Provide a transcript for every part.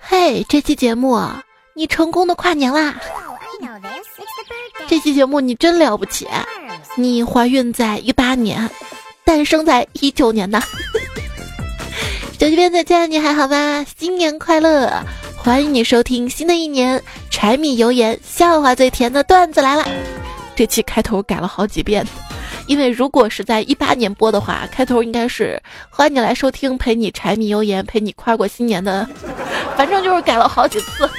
嘿，这期节目你成功的跨年啦！这期节目你真了不起，你怀孕在一八年，诞生在一九年呢。手机边的家人你还好吗？新年快乐！欢迎你收听新的一年柴米油盐笑话最甜的段子来了。这期开头改了好几遍，因为如果是在一八年播的话，开头应该是欢迎你来收听陪你柴米油盐陪你跨过新年的，反正就是改了好几次。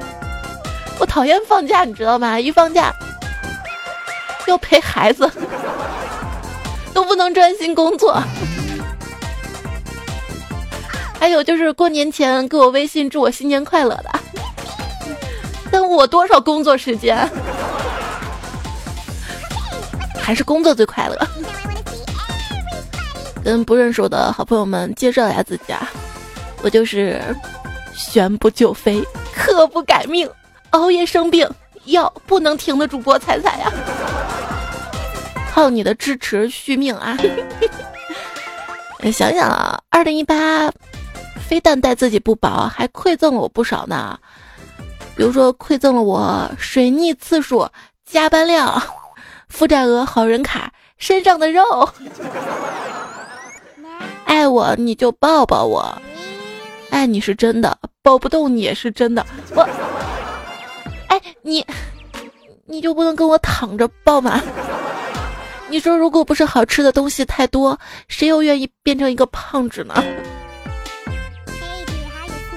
我讨厌放假，你知道吗？一放假要陪孩子，都不能专心工作。还有就是过年前给我微信祝我新年快乐的，耽误我多少工作时间？还是工作最快乐。跟不认识我的好朋友们介绍一下自己啊，我就是旋不就飞，刻不改命。熬夜生病，药不能停的主播彩彩呀，靠你的支持续命啊！想想啊，二零一八，非但待自己不薄，还馈赠了我不少呢。比如说，馈赠了我水逆次数、加班量、负债额、好人卡、身上的肉。爱我你就抱抱我，爱你是真的，抱不动你也是真的。我。哎你，你就不能跟我躺着抱吗？你说，如果不是好吃的东西太多，谁又愿意变成一个胖子呢？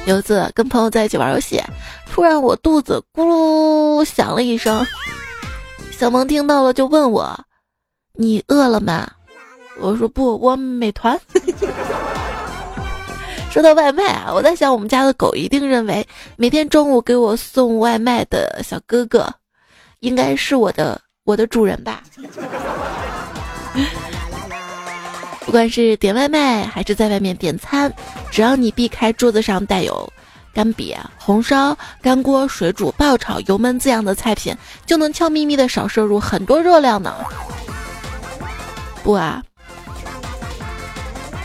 有一次跟朋友在一起玩游戏，突然我肚子咕噜响了一声，小萌听到了就问我：“你饿了吗？”我说：“不，我美团。”说到外卖啊，我在想，我们家的狗一定认为每天中午给我送外卖的小哥哥，应该是我的我的主人吧。不管是点外卖还是在外面点餐，只要你避开桌子上带有干瘪、红烧、干锅、水煮、爆炒、油焖字样的菜品，就能悄咪咪的少摄入很多热量呢。不啊，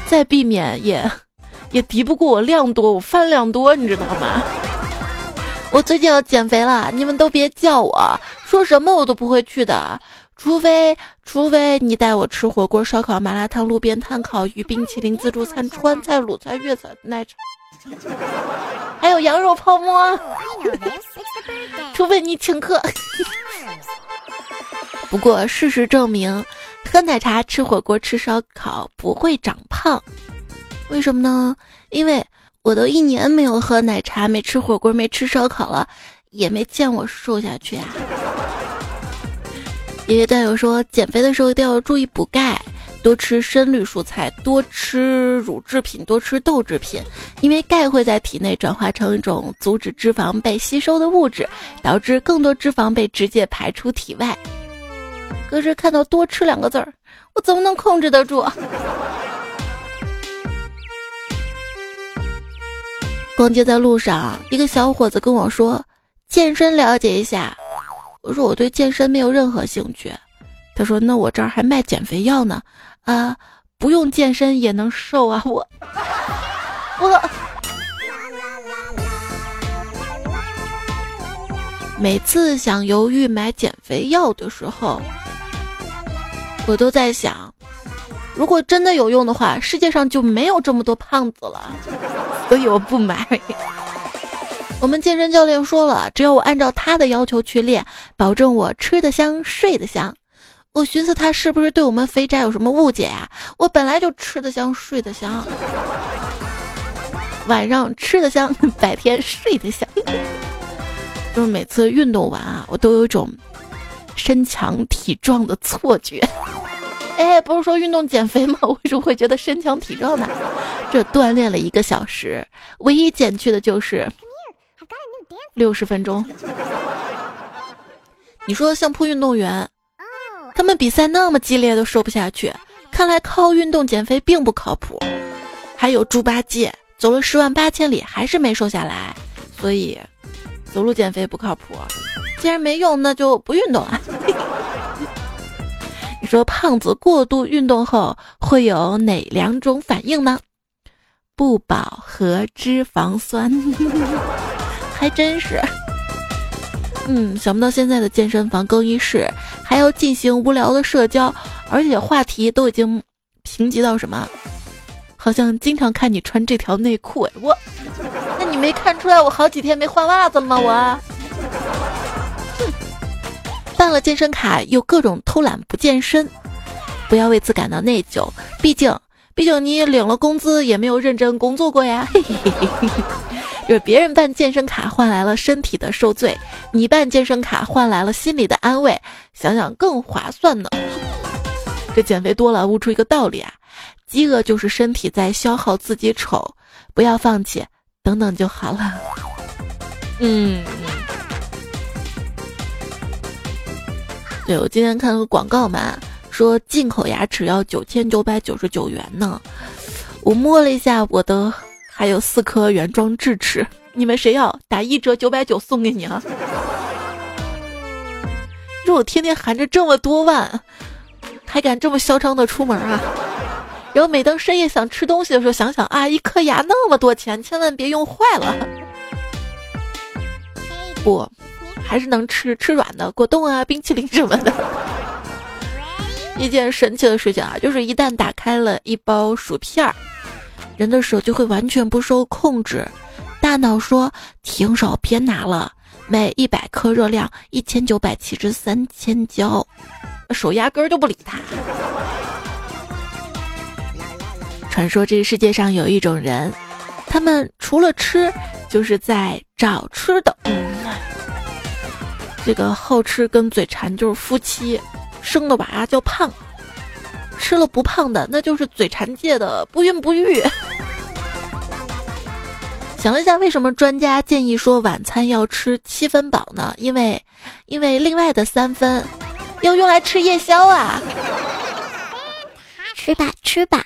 再避免也。也敌不过我量多，我饭量多，你知道吗？我最近要减肥了，你们都别叫我，说什么我都不会去的，除非除非你带我吃火锅、烧烤、麻辣烫、路边摊、烤鱼、冰淇淋、自助餐、川菜、鲁菜、粤菜、奶茶，还有羊肉泡馍。除非你请客。不过事实证明，喝奶茶、吃火锅、吃烧烤不会长胖。为什么呢？因为我都一年没有喝奶茶、没吃火锅、没吃烧烤了，也没见我瘦下去啊。爷爷段友说，减肥的时候一定要注意补钙，多吃深绿蔬菜，多吃乳制品，多吃豆制品，因为钙会在体内转化成一种阻止脂肪被吸收的物质，导致更多脂肪被直接排出体外。可是看到“多吃”两个字儿，我怎么能控制得住？逛街在路上，一个小伙子跟我说：“健身了解一下。”我说：“我对健身没有任何兴趣。”他说：“那我这儿还卖减肥药呢，啊，不用健身也能瘦啊！”我，我每次想犹豫买减肥药的时候，我都在想。如果真的有用的话，世界上就没有这么多胖子了，所以我不买。我们健身教练说了，只要我按照他的要求去练，保证我吃得香、睡得香。我寻思他是不是对我们肥宅有什么误解呀？我本来就吃得香、睡得香，晚上吃得香，白天睡得香。就是每次运动完啊，我都有一种身强体壮的错觉。哎，不是说运动减肥吗？为什么会觉得身强体壮呢？这锻炼了一个小时，唯一减去的就是六十分钟。你说相扑运动员，他们比赛那么激烈都瘦不下去，看来靠运动减肥并不靠谱。还有猪八戒走了十万八千里还是没瘦下来，所以走路减肥不靠谱。既然没用，那就不运动了。你说胖子过度运动后会有哪两种反应呢？不饱和脂肪酸，还真是。嗯，想不到现在的健身房更衣室还要进行无聊的社交，而且话题都已经贫瘠到什么？好像经常看你穿这条内裤，哎，我，那你没看出来我好几天没换袜子吗？我，办了健身卡又各种偷懒不健身，不要为此感到内疚，毕竟，毕竟你领了工资也没有认真工作过呀。嘿嘿嘿嘿就是别人办健身卡换来了身体的受罪，你办健身卡换来了心理的安慰，想想更划算呢。这减肥多了悟出一个道理啊，饥饿就是身体在消耗自己丑，不要放弃，等等就好了。嗯，对我今天看了个广告嘛，说进口牙齿要九千九百九十九元呢，我摸了一下我的。还有四颗原装智齿，你们谁要打一折九百九送给你啊？说我天天含着这么多万，还敢这么嚣张的出门啊？然后每当深夜想吃东西的时候，想想啊，一颗牙那么多钱，千万别用坏了。不，还是能吃吃软的果冻啊、冰淇淋什么的。一件神奇的事情啊，就是一旦打开了一包薯片儿。人的手就会完全不受控制，大脑说停手别拿了，每一百克热量一千九百七十三千焦，手压根儿就不理他。传说这个世界上有一种人，他们除了吃就是在找吃的。这个好吃跟嘴馋就是夫妻，生的娃叫胖。吃了不胖的，那就是嘴馋界的不孕不育。想了一下，为什么专家建议说晚餐要吃七分饱呢？因为，因为另外的三分要用来吃夜宵啊。吃吧吃吧，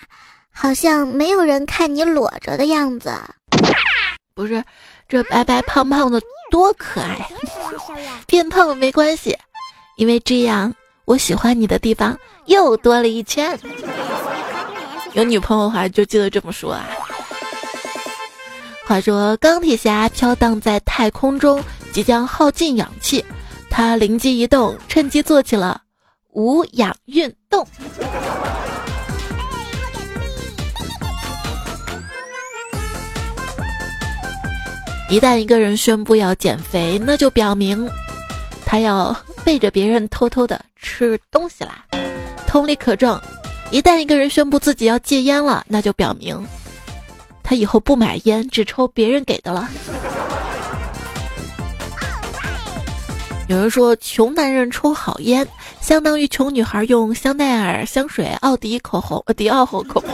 好像没有人看你裸着的样子。不是，这白白胖胖的多可爱。变胖没关系，因为这样。我喜欢你的地方又多了一圈。有女朋友的话就记得这么说啊。话说钢铁侠飘荡在太空中，即将耗尽氧气，他灵机一动，趁机做起了无氧运动。一旦一个人宣布要减肥，那就表明他要。背着别人偷偷的吃东西啦，同理可证，一旦一个人宣布自己要戒烟了，那就表明他以后不买烟，只抽别人给的了。有人说，穷男人抽好烟，相当于穷女孩用香奈儿香水、奥迪口红、迪奥口红，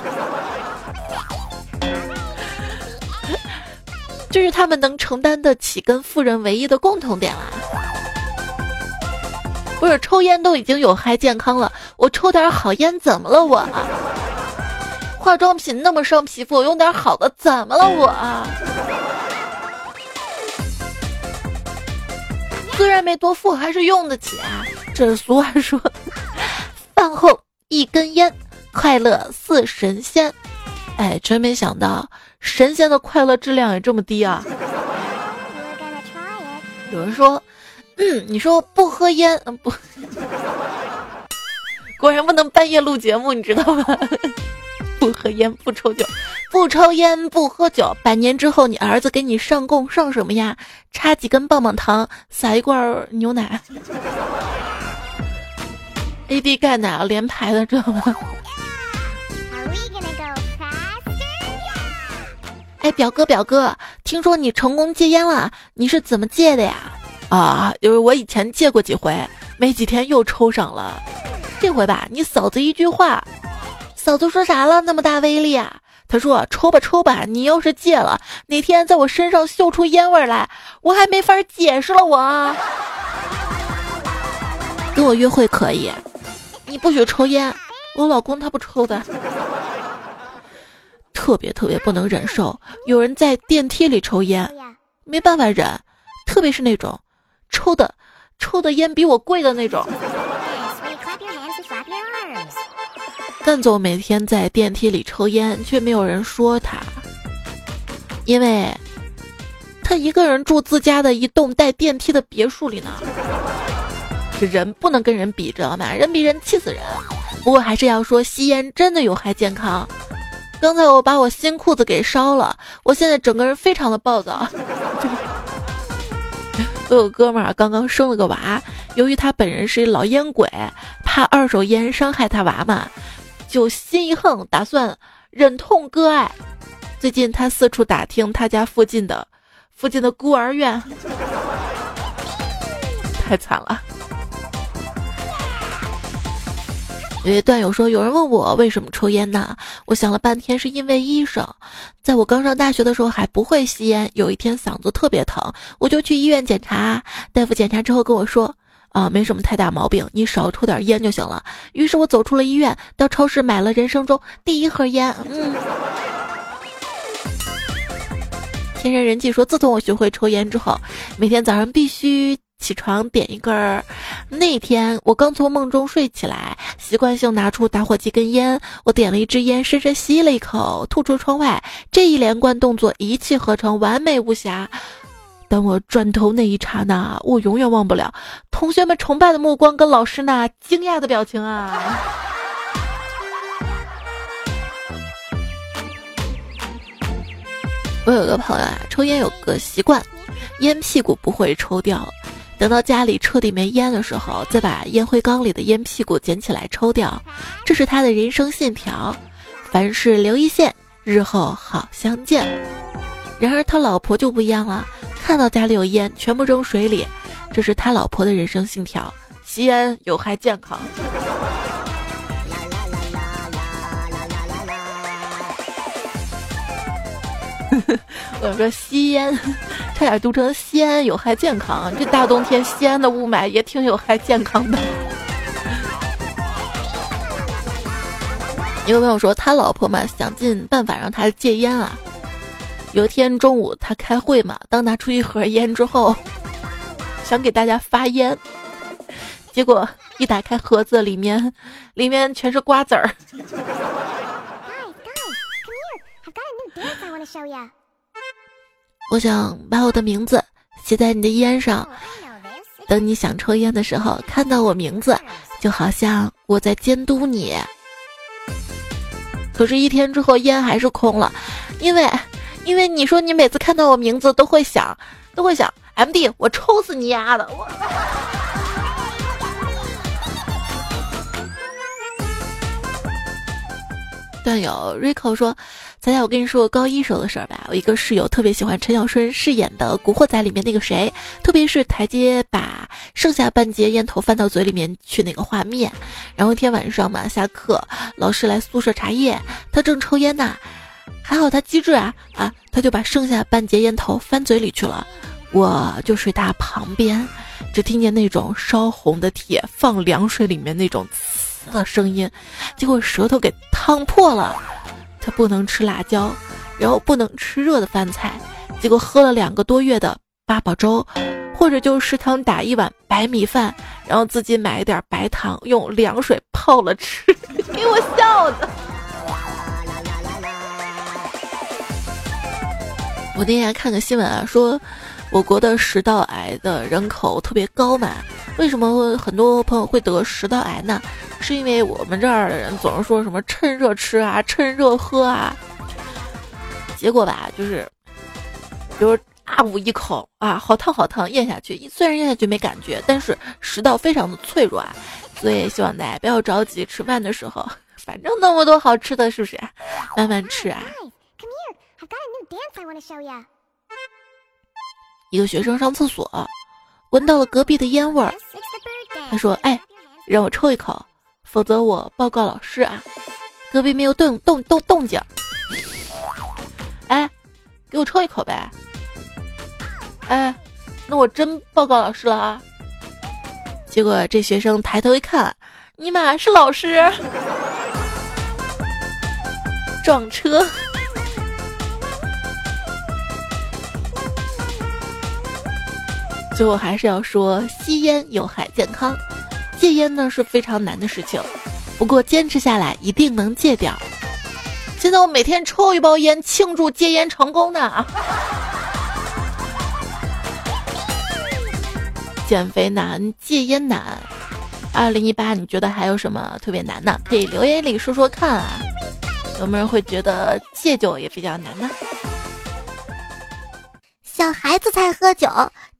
这是他们能承担得起跟富人唯一的共同点啦。不是抽烟都已经有害健康了，我抽点好烟怎么了？我化妆品那么伤皮肤，我用点好的怎么了？我虽然没多富，还是用得起啊。这俗话说，饭后一根烟，快乐似神仙。哎，真没想到神仙的快乐质量也这么低啊！有人说。嗯，你说不喝烟，嗯不，果然不能半夜录节目，你知道吗？不喝烟，不抽酒，不抽烟，不喝酒。百年之后，你儿子给你上供上什么呀？插几根棒棒糖，撒一罐牛奶，AD 钙奶啊连排的，知道吗？哎，表哥表哥，听说你成功戒烟了，你是怎么戒的呀？啊，就是我以前戒过几回，没几天又抽上了。这回吧，你嫂子一句话，嫂子说啥了？那么大威力啊！她说：“抽吧抽吧，你要是戒了，哪天在我身上嗅出烟味来，我还没法解释了。”我跟我约会可以，你不许抽烟。我老公他不抽的，特别特别不能忍受有人在电梯里抽烟，没办法忍，特别是那种。抽的，抽的烟比我贵的那种。干总每天在电梯里抽烟，却没有人说他。因为他一个人住自家的一栋带电梯的别墅里呢。这人不能跟人比，知道吗？人比人气死人。不过还是要说，吸烟真的有害健康。刚才我把我新裤子给烧了，我现在整个人非常的暴躁。有个哥们儿刚刚生了个娃，由于他本人是一老烟鬼，怕二手烟伤害他娃嘛，就心一横，打算忍痛割爱。最近他四处打听他家附近的附近的孤儿院，太惨了。有些段友说，有人问我为什么抽烟呢？我想了半天，是因为医生。在我刚上大学的时候还不会吸烟，有一天嗓子特别疼，我就去医院检查。大夫检查之后跟我说：“啊，没什么太大毛病，你少抽点烟就行了。”于是我走出了医院，到超市买了人生中第一盒烟。嗯。天然人气说，自从我学会抽烟之后，每天早上必须。起床点一根儿，那天我刚从梦中睡起来，习惯性拿出打火机跟烟，我点了一支烟，深深吸了一口，吐出窗外。这一连贯动作一气呵成，完美无瑕。当我转头那一刹那，我永远忘不了同学们崇拜的目光跟老师那惊讶的表情啊！我有个朋友啊，抽烟有个习惯，烟屁股不会抽掉。等到家里彻底没烟的时候，再把烟灰缸里的烟屁股捡起来抽掉，这是他的人生信条。凡事留一线，日后好相见。然而他老婆就不一样了，看到家里有烟，全部扔水里，这是他老婆的人生信条。吸烟有害健康。我说吸烟，差点读成吸烟有害健康。这大冬天吸烟的雾霾也挺有害健康的。一个朋友说，他老婆嘛想尽办法让他戒烟啊。有一天中午他开会嘛，当拿出一盒烟之后，想给大家发烟，结果一打开盒子，里面里面全是瓜子儿。我想把我的名字写在你的烟上，等你想抽烟的时候，看到我名字，就好像我在监督你。可是，一天之后烟还是空了，因为，因为你说你每次看到我名字都会想，都会想，M D，我抽死你丫的！我。段友 Rico 说。猜猜，我跟你说个高一时候的事儿吧。我一个室友特别喜欢陈小春饰演的《古惑仔》里面那个谁，特别是台阶把剩下半截烟头翻到嘴里面去那个画面。然后一天晚上嘛，下课老师来宿舍查夜，他正抽烟呢，还好他机智啊啊，他就把剩下半截烟头翻嘴里去了。我就睡他旁边，只听见那种烧红的铁放凉水里面那种呲的声音，结果舌头给烫破了。他不能吃辣椒，然后不能吃热的饭菜，结果喝了两个多月的八宝粥，或者就食堂打一碗白米饭，然后自己买一点白糖，用凉水泡了吃，给我笑的。我那天看个新闻啊，说我国的食道癌的人口特别高嘛，为什么很多朋友会得食道癌呢？是因为我们这儿的人总是说什么趁热吃啊，趁热喝啊，结果吧，就是，比如啊呜一口啊，好烫好烫，咽下去，虽然咽下去没感觉，但是食道非常的脆弱啊，所以希望大家不要着急吃饭的时候，反正那么多好吃的，是不是？慢慢吃啊。一个学生上厕所，闻到了隔壁的烟味儿，他说：“哎，让我抽一口。”否则我报告老师啊！隔壁没有动动动动静。哎，给我抽一口呗！哎，那我真报告老师了啊！结果这学生抬头一看，尼玛是老师！撞车。最后还是要说，吸烟有害健康。戒烟呢是非常难的事情，不过坚持下来一定能戒掉。现在我每天抽一包烟庆祝戒烟成功呢。减肥难，戒烟难。二零一八，你觉得还有什么特别难呢？可以留言里说说看啊。有没有人会觉得戒酒也比较难呢？小孩子才喝酒，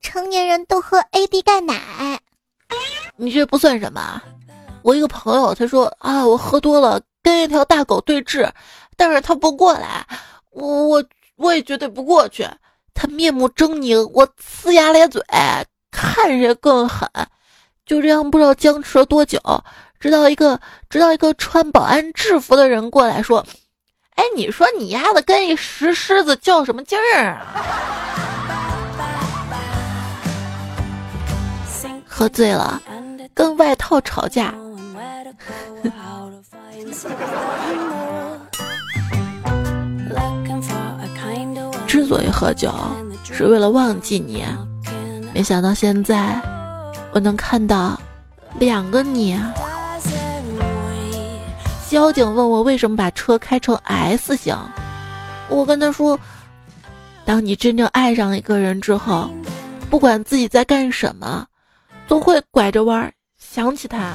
成年人都喝 AD 钙奶。你这不算什么。我一个朋友他说啊，我喝多了跟一条大狗对峙，但是他不过来，我我我也绝对不过去。他面目狰狞，我呲牙咧嘴。看着更狠，就这样不知道僵持了多久，直到一个直到一个穿保安制服的人过来说：“哎，你说你丫的跟一石狮子较什么劲儿啊？”喝醉了，跟外套吵架。之所以喝酒，是为了忘记你。没想到现在我能看到两个你。交警问我为什么把车开成 S 型，我跟他说：当你真正爱上一个人之后，不管自己在干什么，都会拐着弯想起他。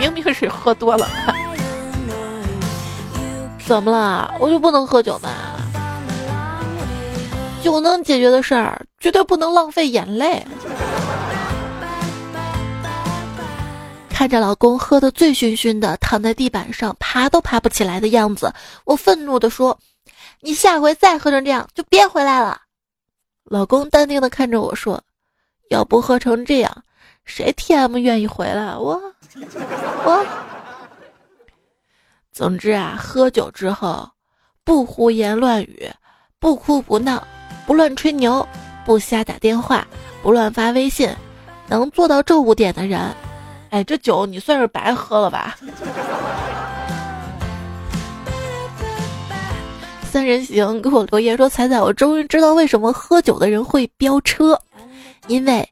明明是喝多了，怎么了？我就不能喝酒吗？酒能解决的事儿，绝对不能浪费眼泪。看着老公喝得醉醺醺的，躺在地板上爬都爬不起来的样子，我愤怒地说：“你下回再喝成这样，就别回来了。”老公淡定地看着我说：“要不喝成这样，谁 T M 愿意回来？我我。总之啊，喝酒之后，不胡言乱语，不哭不闹。”不乱吹牛，不瞎打电话，不乱发微信，能做到这五点的人，哎，这酒你算是白喝了吧？三人行给我留言说：“彩彩，我终于知道为什么喝酒的人会飙车，因为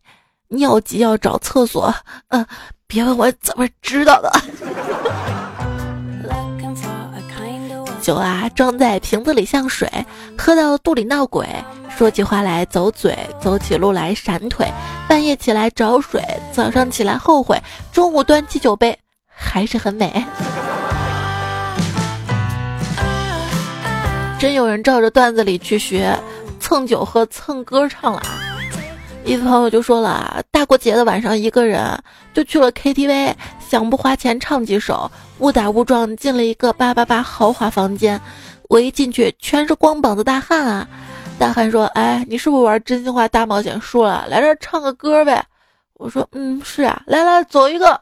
尿急要找厕所。”嗯，别问我怎么知道的。酒啊，装在瓶子里像水，喝到肚里闹鬼。说起话来走嘴，走起路来闪腿，半夜起来找水，早上起来后悔，中午端起酒杯还是很美。真有人照着段子里去学，蹭酒喝，蹭歌唱了啊。一朋友就说了，大过节的晚上一个人就去了 KTV，想不花钱唱几首，误打误撞进了一个八八八豪华房间，我一进去全是光膀子大汉啊。大汉说：“哎，你是不是玩真心话大冒险输了？来这儿唱个歌呗。”我说：“嗯，是啊，来来，走一个。”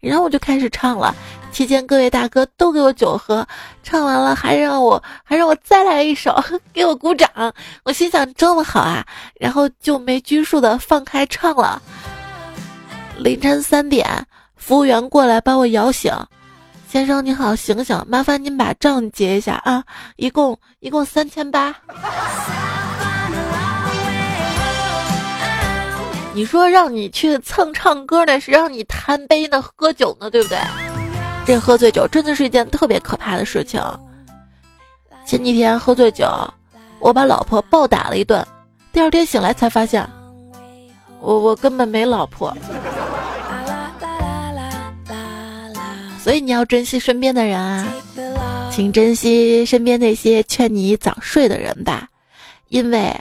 然后我就开始唱了。期间各位大哥都给我酒喝，唱完了还让我还让我再来一首，给我鼓掌。我心想这么好啊，然后就没拘束的放开唱了。凌晨三点，服务员过来把我摇醒。先生你好，醒醒，麻烦您把账结一下啊，一共一共三千八。你说让你去蹭唱歌的是让你贪杯呢，喝酒呢，对不对？这喝醉酒真的是一件特别可怕的事情。前几天喝醉酒，我把老婆暴打了一顿，第二天醒来才发现，我我根本没老婆。所以你要珍惜身边的人啊，请珍惜身边那些劝你早睡的人吧，因为。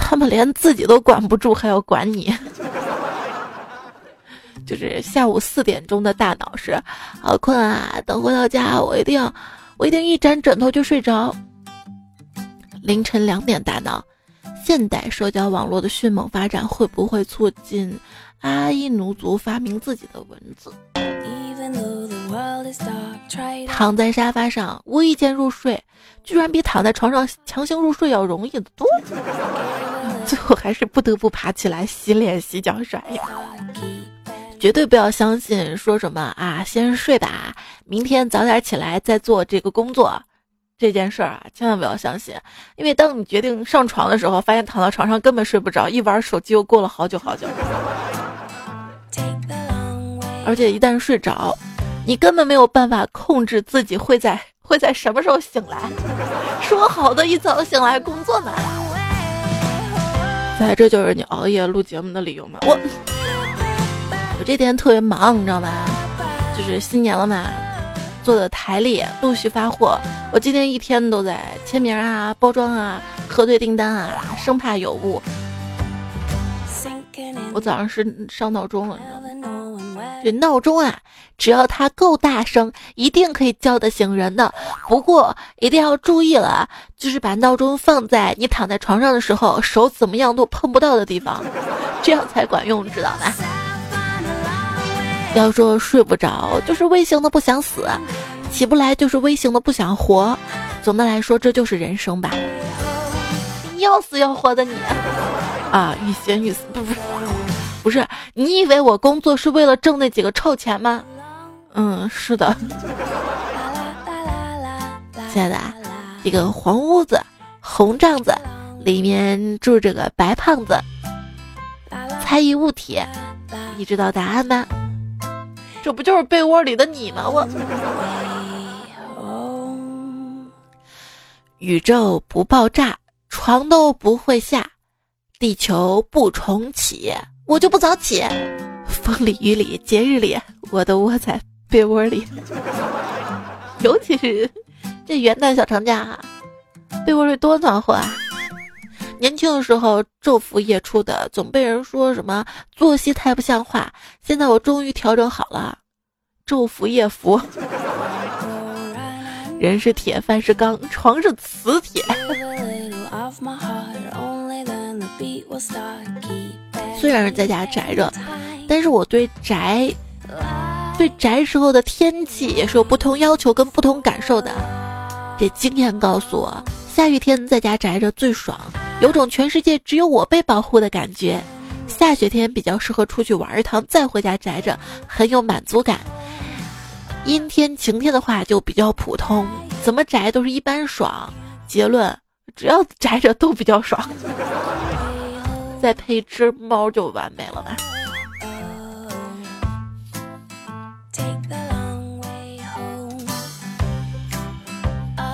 他们连自己都管不住，还要管你。就是下午四点钟的大脑是好困啊，等回到家我一定要我一定一沾枕头就睡着。凌晨两点大脑，现代社交网络的迅猛发展会不会促进阿依奴族发明自己的文字？躺在沙发上无意间入睡，居然比躺在床上强行入睡要容易的多。最后还是不得不爬起来洗脸、洗脚、刷牙。绝对不要相信说什么啊，先睡吧，明天早点起来再做这个工作。这件事儿啊，千万不要相信，因为当你决定上床的时候，发现躺到床上根本睡不着，一玩手机又过了好久好久。而且一旦睡着，你根本没有办法控制自己会在会在什么时候醒来。说好的一早醒来工作呢？哎，这就是你熬夜录节目的理由吗？我我这天特别忙，你知道吗？就是新年了嘛，做的台历陆续发货，我今天一天都在签名啊、包装啊、核对订单啊，生怕有误。我早上是上闹钟了，你知道吗？这闹钟啊，只要它够大声，一定可以叫得醒人的。不过一定要注意了，就是把闹钟放在你躺在床上的时候，手怎么样都碰不到的地方，这样才管用，知道吗？要说睡不着，就是微型的不想死；起不来，就是微型的不想活。总的来说，这就是人生吧。要死要活的你啊，欲仙欲死，不不。不是，你以为我工作是为了挣那几个臭钱吗？嗯，是的。亲爱的，一个黄屋子，红帐子，里面住着个白胖子。猜疑物体，你知道答案吗？这不就是被窝里的你吗？我。宇宙不爆炸，床都不会下，地球不重启。我就不早起，风里雨里节日里，我都窝在被窝里。尤其是这元旦小长假，被窝里多暖和啊！年轻的时候昼伏夜出的，总被人说什么作息太不像话。现在我终于调整好了，昼伏夜伏。人是铁，饭是钢，床是磁铁。虽然是在家宅着，但是我对宅，对宅时候的天气也是有不同要求跟不同感受的。这经验告诉我，下雨天在家宅着最爽，有种全世界只有我被保护的感觉。下雪天比较适合出去玩一趟，再回家宅着，很有满足感。阴天晴天的话就比较普通，怎么宅都是一般爽。结论，只要宅着都比较爽。再配一只猫就完美了吧？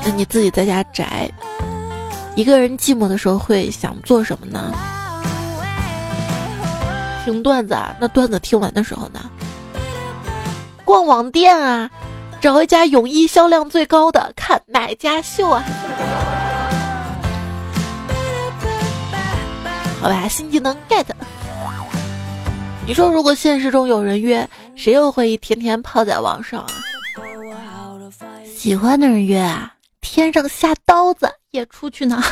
那你自己在家宅，一个人寂寞的时候会想做什么呢？听段子啊？那段子听完的时候呢？逛网店啊，找一家泳衣销量最高的，看买家秀啊。好吧，新技能 get。你说，如果现实中有人约，谁又会一天天泡在网上啊？喜欢的人约啊，天上下刀子也出去呢。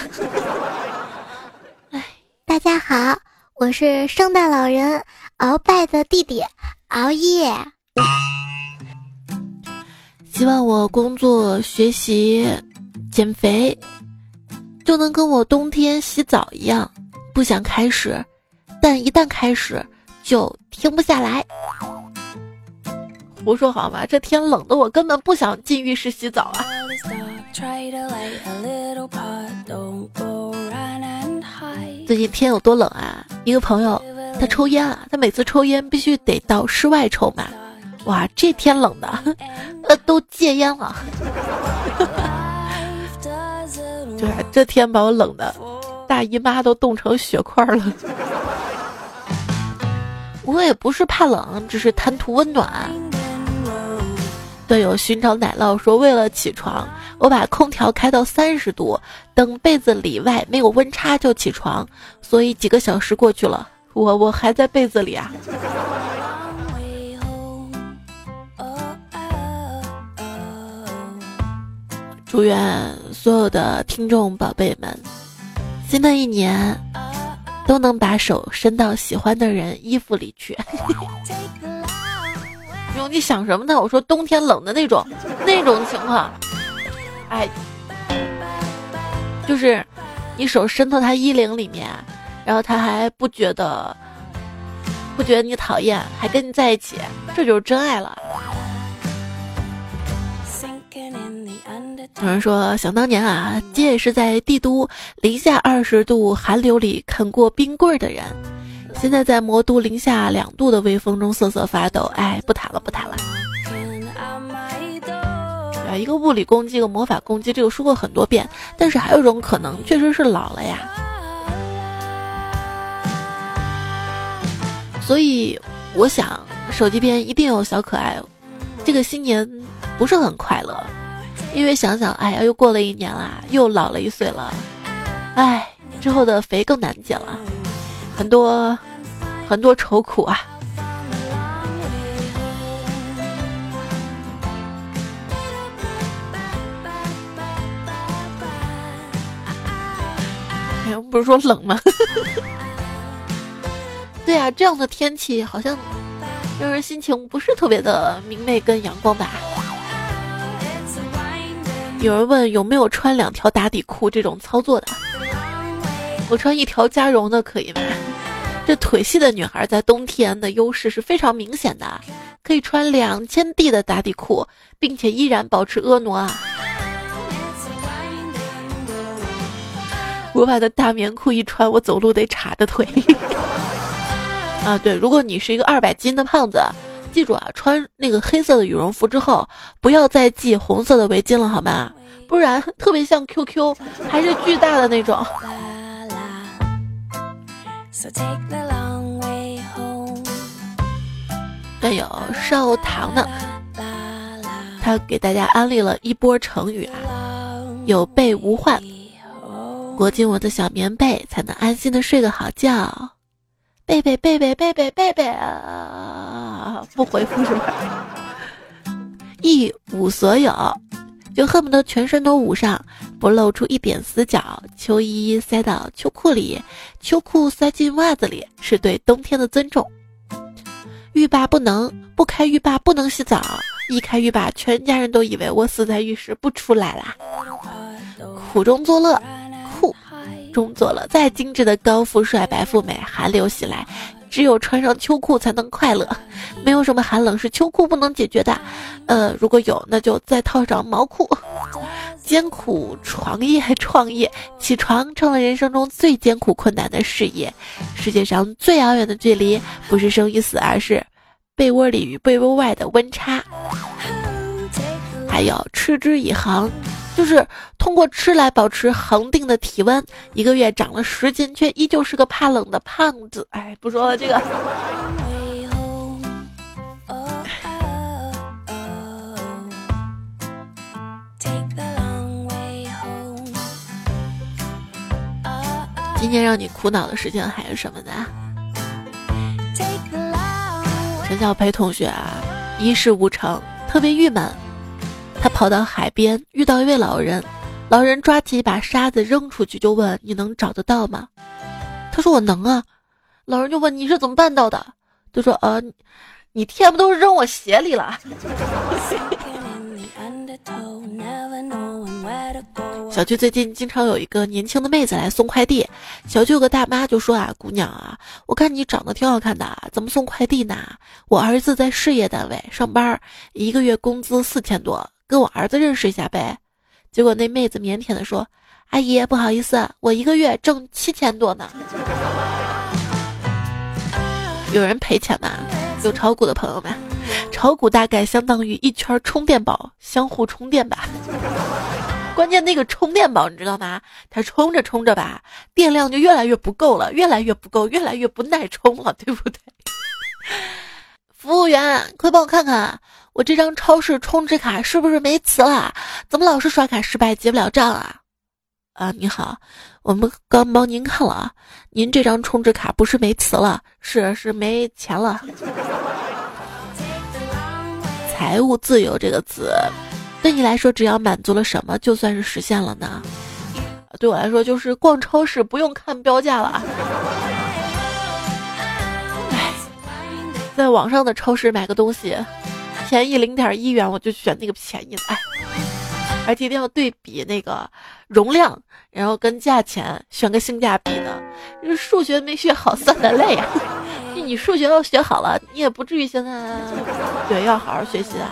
哎，大家好，我是圣诞老人鳌拜的弟弟熬夜。希望我工作、学习、减肥，就能跟我冬天洗澡一样。不想开始，但一旦开始就停不下来。胡说好吗？这天冷的我根本不想进浴室洗澡啊！最近天有多冷啊？一个朋友他抽烟啊，他每次抽烟必须得到室外抽嘛。哇，这天冷的，呃，都戒烟了。就是 这天把我冷的。大姨妈都冻成血块了，我也不是怕冷，只是贪图温暖。队友寻找奶酪说：“为了起床，我把空调开到三十度，等被子里外没有温差就起床。所以几个小时过去了，我我还在被子里啊。”祝愿所有的听众宝贝们。新的一年，都能把手伸到喜欢的人衣服里去。哟，你想什么呢？我说冬天冷的那种，那种情况，哎，就是你手伸到他衣领里面，然后他还不觉得，不觉得你讨厌，还跟你在一起，这就是真爱了。有人说，想当年啊，姐也是在帝都零下二十度寒流里啃过冰棍的人，现在在魔都零下两度的微风中瑟瑟发抖。哎，不谈了，不谈了。啊，一个物理攻击，一个魔法攻击，这个说过很多遍。但是还有一种可能，确实是老了呀。所以我想，手机边一定有小可爱。这个新年不是很快乐，因为想想，哎呀，又过了一年啦，又老了一岁了，哎，之后的肥更难减了，很多很多愁苦啊。不是说冷吗？对啊，这样的天气好像让人心情不是特别的明媚跟阳光吧。有人问有没有穿两条打底裤这种操作的？我穿一条加绒的可以吗？这腿细的女孩在冬天的优势是非常明显的，可以穿两千 D 的打底裤，并且依然保持婀娜啊。我把的大棉裤一穿，我走路得叉着腿。啊，对，如果你是一个二百斤的胖子，记住啊，穿那个黑色的羽绒服之后，不要再系红色的围巾了，好吗？不然特别像 QQ，还是巨大的那种。但有少糖呢，他给大家安利了一波成语啊，有备无患。裹紧我的小棉被，才能安心的睡个好觉。贝贝贝贝贝贝贝贝啊，不回复是吧？一无所有，就恨不得全身都捂上，不露出一点死角。秋衣塞到秋裤里，秋裤塞进袜子里，是对冬天的尊重。浴霸不能不开，浴霸不能洗澡。一开浴霸，全家人都以为我死在浴室不出来啦。苦中作乐。中作了再精致的高富帅白富美，寒流袭来，只有穿上秋裤才能快乐。没有什么寒冷是秋裤不能解决的。呃，如果有，那就再套上毛裤。艰苦创业，创业起床成了人生中最艰苦困难的事业。世界上最遥远的距离，不是生与死，而是被窝里与被窝外的温差。还有持之以恒。就是通过吃来保持恒定的体温，一个月长了十斤，却依旧是个怕冷的胖子。哎，不说了，这个。今天让你苦恼的事情还是什么呢？陈小培同学啊，一事无成，特别郁闷。他跑到海边，遇到一位老人，老人抓起一把沙子扔出去，就问：“你能找得到吗？”他说：“我能啊。”老人就问：“你是怎么办到的？”他说：“呃，你天不都扔我鞋里了？” 小区最近经常有一个年轻的妹子来送快递，小区有个大妈就说：“啊，姑娘啊，我看你长得挺好看的，怎么送快递呢？我儿子在事业单位上班，一个月工资四千多。”跟我儿子认识一下呗，结果那妹子腼腆的说：“阿姨，不好意思，我一个月挣七千多呢。”有人赔钱吗？有炒股的朋友们，炒股大概相当于一圈充电宝相互充电吧。关键那个充电宝你知道吗？它充着充着吧，电量就越来越不够了，越来越不够，越来越不耐充了，对不对？服务员，快帮我看看。我这张超市充值卡是不是没词了？怎么老是刷卡失败结不了账啊？啊，你好，我们刚帮您看了，您这张充值卡不是没词了，是是没钱了。财务自由这个词，对你来说只要满足了什么，就算是实现了呢？对我来说就是逛超市不用看标价了。在网上的超市买个东西。便宜零点一元，我就选那个便宜的，哎，而且一定要对比那个容量，然后跟价钱选个性价比的。数学没学好，算的累啊！你数学要学好了，你也不至于现在对要好好学习啊。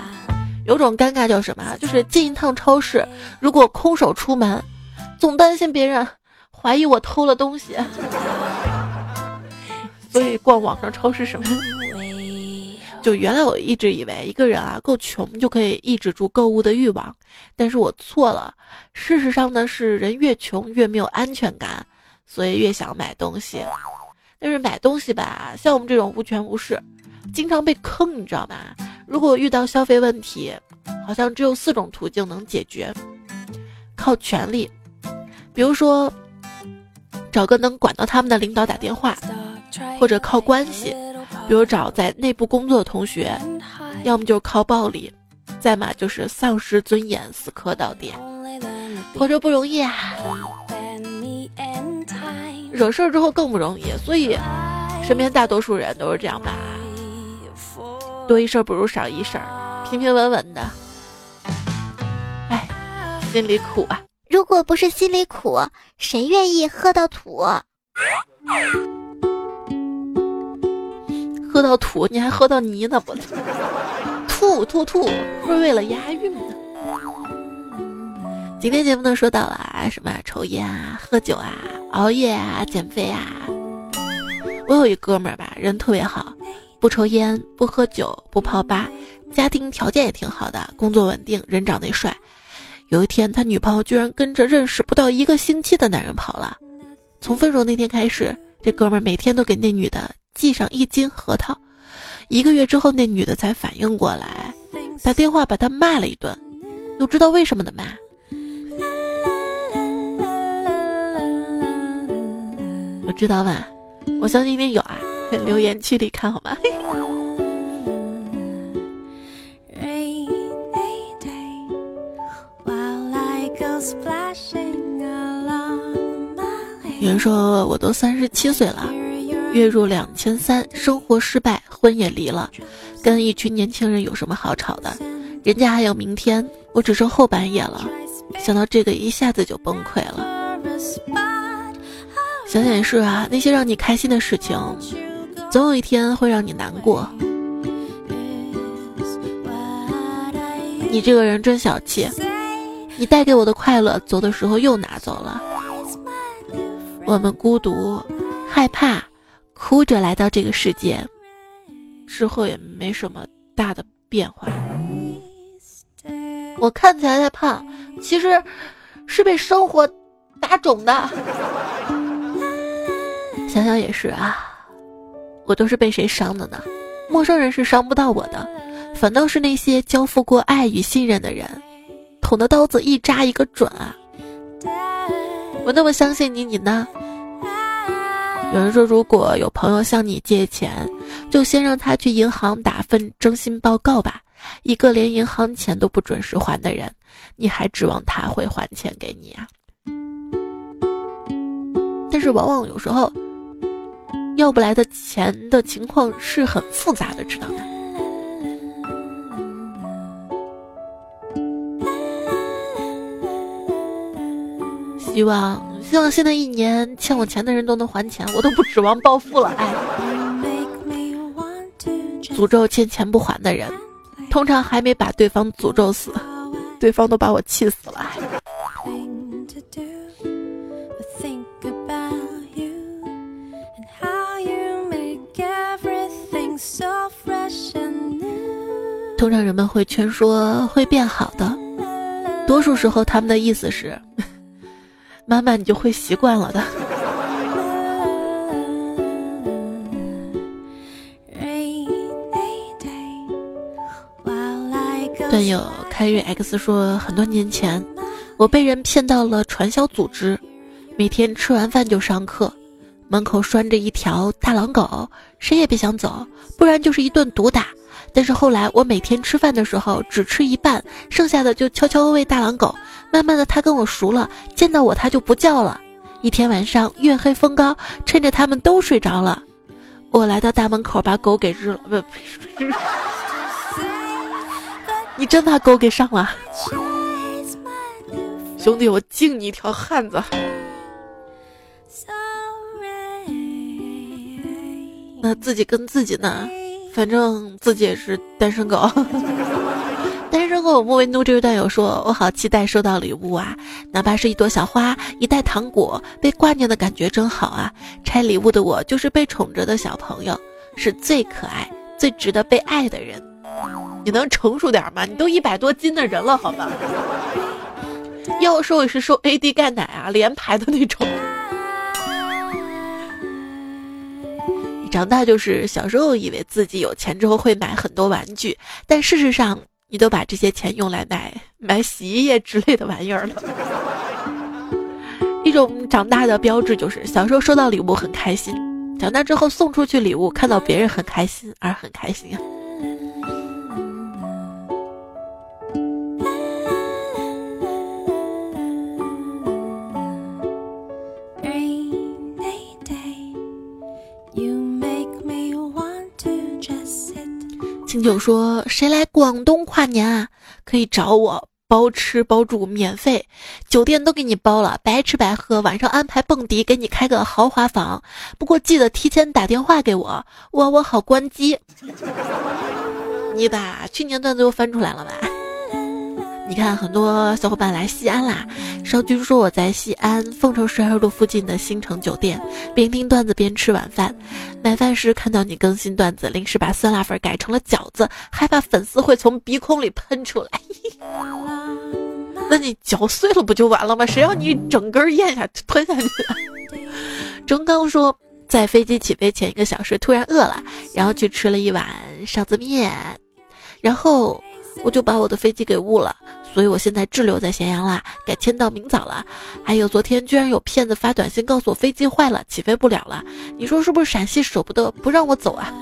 有种尴尬叫什么？就是进一趟超市，如果空手出门，总担心别人怀疑我偷了东西，所以逛网上超市什么。就原来我一直以为一个人啊够穷就可以抑制住购物的欲望，但是我错了。事实上呢，是人越穷越没有安全感，所以越想买东西。但是买东西吧，像我们这种无权无势，经常被坑，你知道吗？如果遇到消费问题，好像只有四种途径能解决：靠权力，比如说找个能管到他们的领导打电话，或者靠关系。比如找在内部工作的同学，要么就是靠暴力，再嘛就是丧失尊严，死磕到底。活着不容易啊，惹事儿之后更不容易。所以，身边大多数人都是这样吧，多一事不如少一事，平平稳稳的。哎，心里苦啊！如果不是心里苦，谁愿意喝到土？喝到土，你还喝到泥呢不？吐吐吐，是为了押韵呢。今天节目呢说到了什么抽烟啊、喝酒啊、熬夜啊、减肥啊。我有一哥们儿吧，人特别好，不抽烟、不喝酒、不泡吧，家庭条件也挺好的，工作稳定，人长得帅。有一天，他女朋友居然跟着认识不到一个星期的男人跑了。从分手那天开始，这哥们儿每天都给那女的。系上一斤核桃，一个月之后，那女的才反应过来，打电话把他骂了一顿。有知道为什么的吗？我知道吧，我相信一定有啊，留言区里看好吗？有人说我都三十七岁了。月入两千三，生活失败，婚也离了，跟一群年轻人有什么好吵的？人家还有明天，我只剩后半夜了。想到这个，一下子就崩溃了。想想也是啊，那些让你开心的事情，总有一天会让你难过。你这个人真小气，你带给我的快乐，走的时候又拿走了。我们孤独，害怕。哭着来到这个世界，之后也没什么大的变化。我看起来太胖，其实是被生活打肿的。想想也是啊，我都是被谁伤的呢？陌生人是伤不到我的，反倒是那些交付过爱与信任的人，捅的刀子一扎一个准啊！我那么相信你，你呢？有人说，如果有朋友向你借钱，就先让他去银行打份征信报告吧。一个连银行钱都不准时还的人，你还指望他会还钱给你啊？但是往往有时候，要不来的钱的情况是很复杂的，知道吗？希望。希望新的一年欠我钱的人都能还钱，我都不指望暴富了。哎，诅咒欠钱不还的人，通常还没把对方诅咒死，对方都把我气死了。通常人们会劝说会变好的，多数时候他们的意思是。慢慢你就会习惯了的。段友开瑞 X 说，很多年前，我被人骗到了传销组织，每天吃完饭就上课，门口拴着一条大狼狗，谁也别想走，不然就是一顿毒打。但是后来，我每天吃饭的时候只吃一半，剩下的就悄悄喂大狼狗。慢慢的，它跟我熟了，见到我它就不叫了。一天晚上，月黑风高，趁着他们都睡着了，我来到大门口把狗给日了。不，你真把狗给上了，兄弟，我敬你一条汉子。那自己跟自己呢？反正自己也是单身狗，单身狗莫为怒这位段友说：“我好期待收到礼物啊，哪怕是一朵小花、一袋糖果，被挂念的感觉真好啊！拆礼物的我就是被宠着的小朋友，是最可爱、最值得被爱的人。你能成熟点吗？你都一百多斤的人了，好吧？要瘦也是瘦 AD 钙奶啊，连排的那种。长大就是小时候以为自己有钱之后会买很多玩具，但事实上你都把这些钱用来买买洗衣液之类的玩意儿了。一种长大的标志就是小时候收到礼物很开心，长大之后送出去礼物看到别人很开心而很开心清酒说：“谁来广东跨年啊？可以找我。”包吃包住免费，酒店都给你包了，白吃白喝，晚上安排蹦迪，给你开个豪华房。不过记得提前打电话给我，我我好关机。你把去年段子又翻出来了吧？你看，很多小伙伴来西安啦。少君说我在西安凤城十二路附近的新城酒店，边听段子边吃晚饭。买饭时看到你更新段子，临时把酸辣粉改成了饺子，害怕粉丝会从鼻孔里喷出来。那你嚼碎了不就完了吗？谁让你整根咽下吞下去？钟刚说，在飞机起飞前一个小时突然饿了，然后去吃了一碗臊子面，然后。我就把我的飞机给误了，所以我现在滞留在咸阳啦，改签到明早了。还有昨天居然有骗子发短信告诉我飞机坏了，起飞不了了。你说是不是陕西舍不得不让我走啊？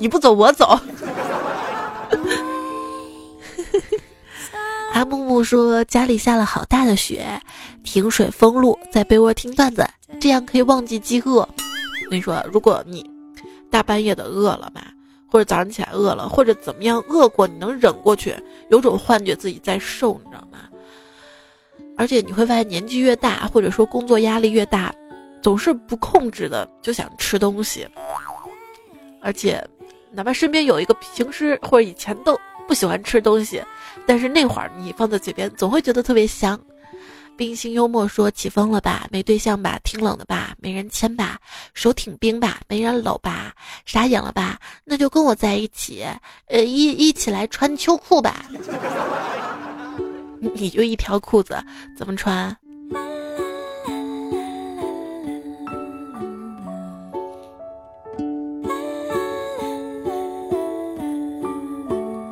你不走我走。阿木木说家里下了好大的雪，停水封路，在被窝听段子，这样可以忘记饥饿。我跟你说，如果你大半夜的饿了嘛，或者早上起来饿了，或者怎么样饿过，你能忍过去，有种幻觉自己在瘦，你知道吗？而且你会发现，年纪越大，或者说工作压力越大，总是不控制的就想吃东西。而且，哪怕身边有一个平时或者以前都不喜欢吃东西，但是那会儿你放在嘴边，总会觉得特别香。冰心幽默说：“起风了吧？没对象吧？挺冷的吧？没人牵吧？手挺冰吧？没人搂吧？傻眼了吧？那就跟我在一起，呃，一一起来穿秋裤吧。你就一条裤子，怎么穿？”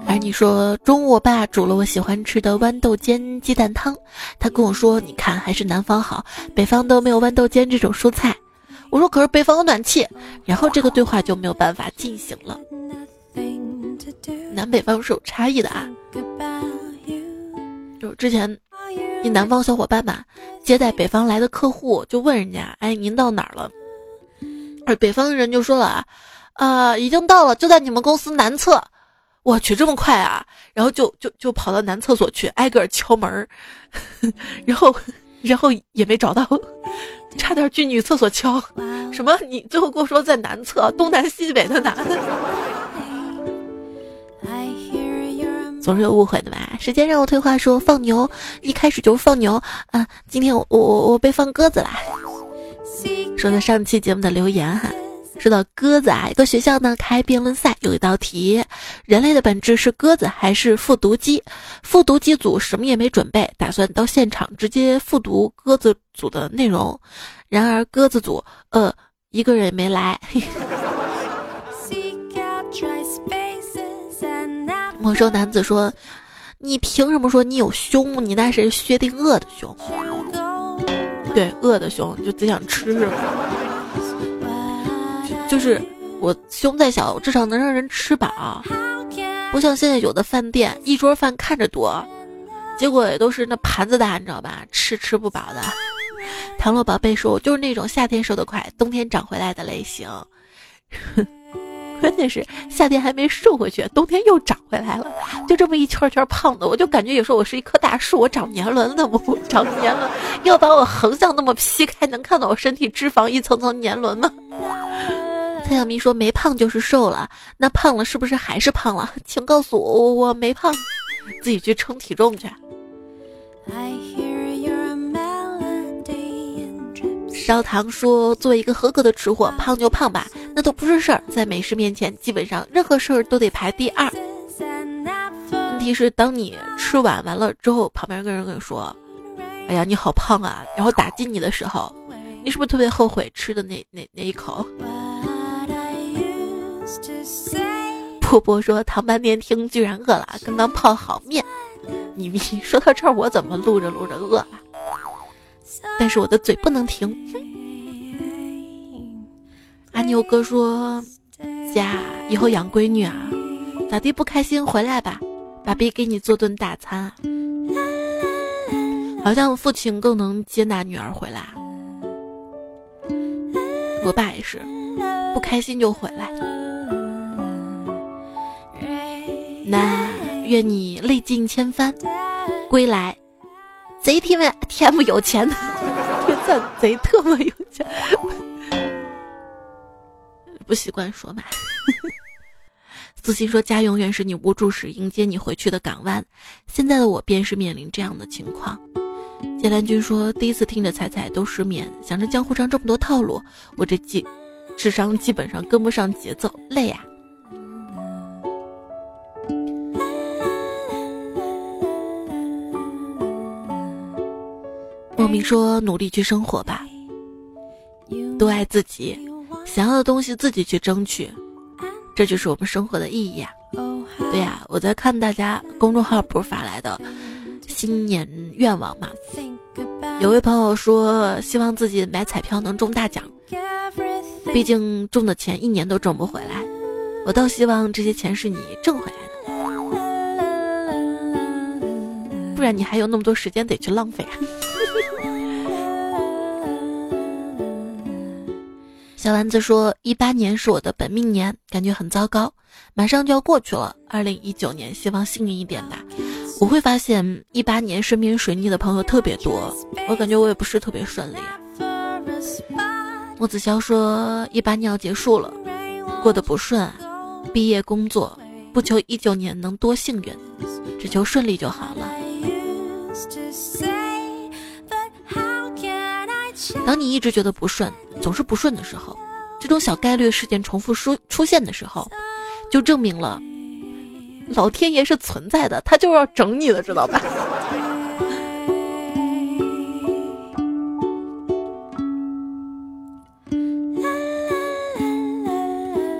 而你说中午我爸煮了我喜欢吃的豌豆尖鸡蛋汤，他跟我说：“你看还是南方好，北方都没有豌豆尖这种蔬菜。”我说：“可是北方有暖气。”然后这个对话就没有办法进行了。南北方是有差异的啊。就之前一南方小伙伴嘛，接待北方来的客户，就问人家：“哎，您到哪儿了？”而北方人就说了：“啊，啊，已经到了，就在你们公司南侧。”我去，这么快啊！然后就就就跑到男厕所去，挨个敲门，然后然后也没找到，差点去女厕所敲。什么？你最后跟我说在男厕，东南西北的男？总是有误会的吧？时间让我退化，说放牛，一开始就是放牛啊！今天我我我被放鸽子啦。说的上期节目的留言哈。说到鸽子啊，一个学校呢开辩论赛，有一道题：人类的本质是鸽子还是复读机？复读机组什么也没准备，打算到现场直接复读鸽子组的内容。然而鸽子组，呃，一个人也没来。陌生男子说：“你凭什么说你有胸？你那是薛定谔的胸。对，饿的胸就只想吃。”就是我胸再小，至少能让人吃饱，不像现在有的饭店一桌饭看着多，结果也都是那盘子大，你知道吧？吃吃不饱的。唐洛宝贝说：“我就是那种夏天瘦得快，冬天长回来的类型。关键是夏天还没瘦回去，冬天又长回来了，就这么一圈圈胖的，我就感觉有时候我是一棵大树，我长年轮了，我长年轮，要把我横向那么劈开，能看到我身体脂肪一层层年轮吗？”太阳迷说没胖就是瘦了，那胖了是不是还是胖了？请告诉我，我没胖，自己去称体重去。烧糖说：“作为一个合格的吃货，胖就胖吧，那都不是事儿。在美食面前，基本上任何事儿都得排第二。问题是，当你吃完完了之后，旁边个人跟你说：‘哎呀，你好胖啊！’然后打击你的时候，你是不是特别后悔吃的那那那一口？”波波说：“唐半天听居然饿了，刚刚泡好面。”你说到这儿，我怎么录着录着饿了？但是我的嘴不能停。阿牛哥说：“家以后养闺女啊，咋地不开心回来吧，爸比给你做顿大餐。”好像父亲更能接纳女儿回来。我爸也是，不开心就回来。那愿你历尽千帆，归来。贼天们天不有钱，天赞贼特么有钱，不习惯说嘛。自信说家永远是你无助时迎接你回去的港湾，现在的我便是面临这样的情况。剑兰君说第一次听着彩彩都失眠，想着江湖上这么多套路，我这基智商基本上跟不上节奏，累呀。莫名说：“努力去生活吧，多爱自己，想要的东西自己去争取，这就是我们生活的意义啊！”对呀，我在看大家公众号不是发来的新年愿望嘛？有位朋友说希望自己买彩票能中大奖，毕竟中的钱一年都挣不回来。我倒希望这些钱是你挣回来的，不然你还有那么多时间得去浪费啊！小丸子说：“一八年是我的本命年，感觉很糟糕，马上就要过去了。二零一九年，希望幸运一点吧。我会发现一八年身边水逆的朋友特别多，我感觉我也不是特别顺利。”莫子潇说：“一八年要结束了，过得不顺，毕业工作，不求一九年能多幸运，只求顺利就好了。”当你一直觉得不顺，总是不顺的时候，这种小概率事件重复出出现的时候，就证明了老天爷是存在的，他就要整你的，知道吧？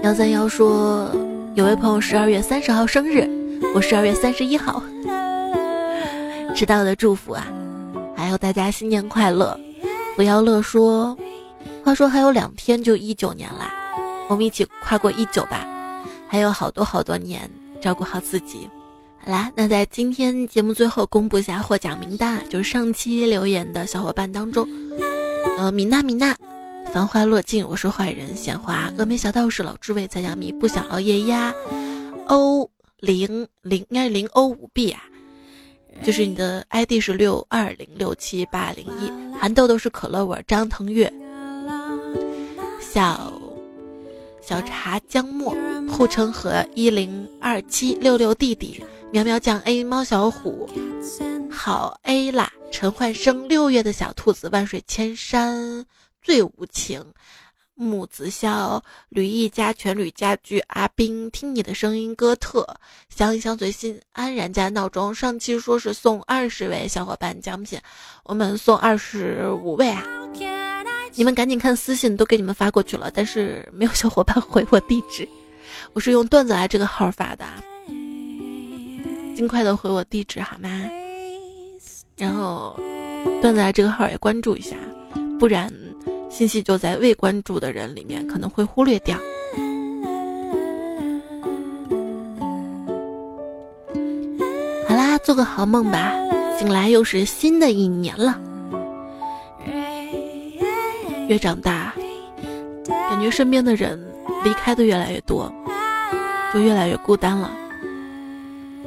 幺三幺说，有位朋友十二月三十号生日，我十二月三十一号，迟到的祝福啊，还有大家新年快乐。不要乐说，话说还有两天就一九年啦，我们一起跨过一九吧，还有好多好多年，照顾好自己。好啦，那在今天节目最后公布一下获奖名单，就是上期留言的小伙伴当中，呃，米娜米娜，繁花落尽，我是坏人，闲花，峨眉小道士，老智慧，在家迷，不想熬夜呀，O 零零应该是零 O 五 B 啊。就是你的 ID 是六二零六七八零一，韩豆豆是可乐味，张腾月，小小茶姜末，护城河一零二七六六弟弟，苗苗酱 A 猫小虎，好 A 啦，陈焕生六月的小兔子，万水千山最无情。木子笑，吕毅家全吕家居，阿斌听你的声音，哥特相依相随心安然家闹钟。上期说是送二十位小伙伴奖品，我们送二十五位啊！你们赶紧看私信，都给你们发过去了，但是没有小伙伴回我地址。我是用段子来这个号发的，尽快的回我地址好吗？然后段子来这个号也关注一下，不然。信息就在未关注的人里面，可能会忽略掉。好啦，做个好梦吧，醒来又是新的一年了。越长大，感觉身边的人离开的越来越多，就越来越孤单了。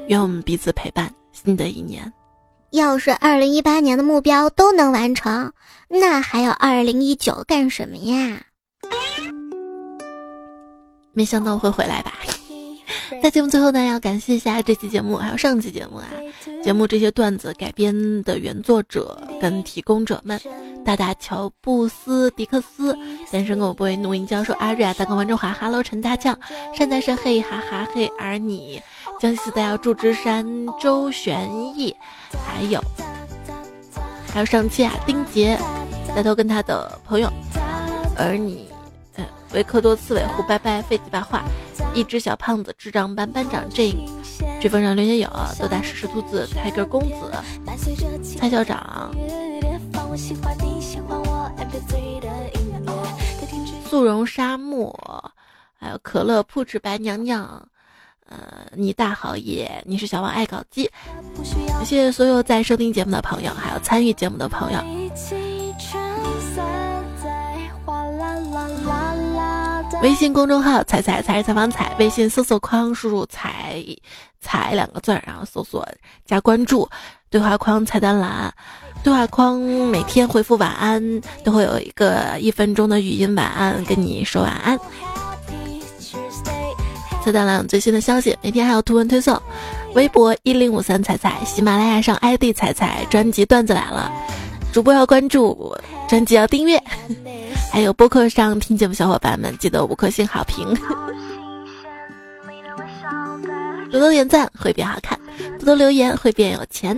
愿我们彼此陪伴，新的一年。要是二零一八年的目标都能完成，那还要二零一九干什么呀？没想到会回来吧？在节目最后呢，要感谢一下这期节目还有上期节目啊，节目这些段子改编的原作者跟提供者们，大大乔布斯迪克斯，单身狗不会怒音教授阿瑞啊，大哥王中华，Hello 陈大将，善在是嘿哈哈嘿，而你江西大要祝枝山周玄义，还有还有上期啊丁杰，带头跟他的朋友，而你，呃维克多刺猬胡拜拜废几把话，一只小胖子智障班班长 J，追风上刘学友，豆大石狮兔子泰戈公子，蔡校长。速溶沙漠，还有可乐铺纸白娘娘，呃，你大好也，你是小王爱搞基，谢谢所有在收听节目的朋友，还有参与节目的朋友。微信公众号“彩彩才是采访彩”，微信搜索框输入“彩彩”两个字，然后搜索加关注，对话框菜单栏。对话框每天回复晚安，都会有一个一分钟的语音晚安跟你说晚安。菜单栏最新的消息，每天还有图文推送。微博一零五三彩彩，喜马拉雅上 ID 彩彩，专辑段子来了，主播要关注，专辑要订阅。还有播客上听节目小伙伴们，记得五颗星好评。多多点赞会变好看。多多留言会变有钱，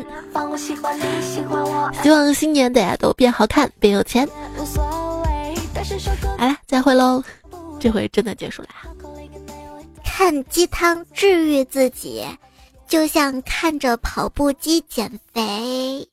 希望新年大家都变好看变有钱。好了，再会喽，这回真的结束了。看鸡汤治愈自己就像看着跑步机减肥。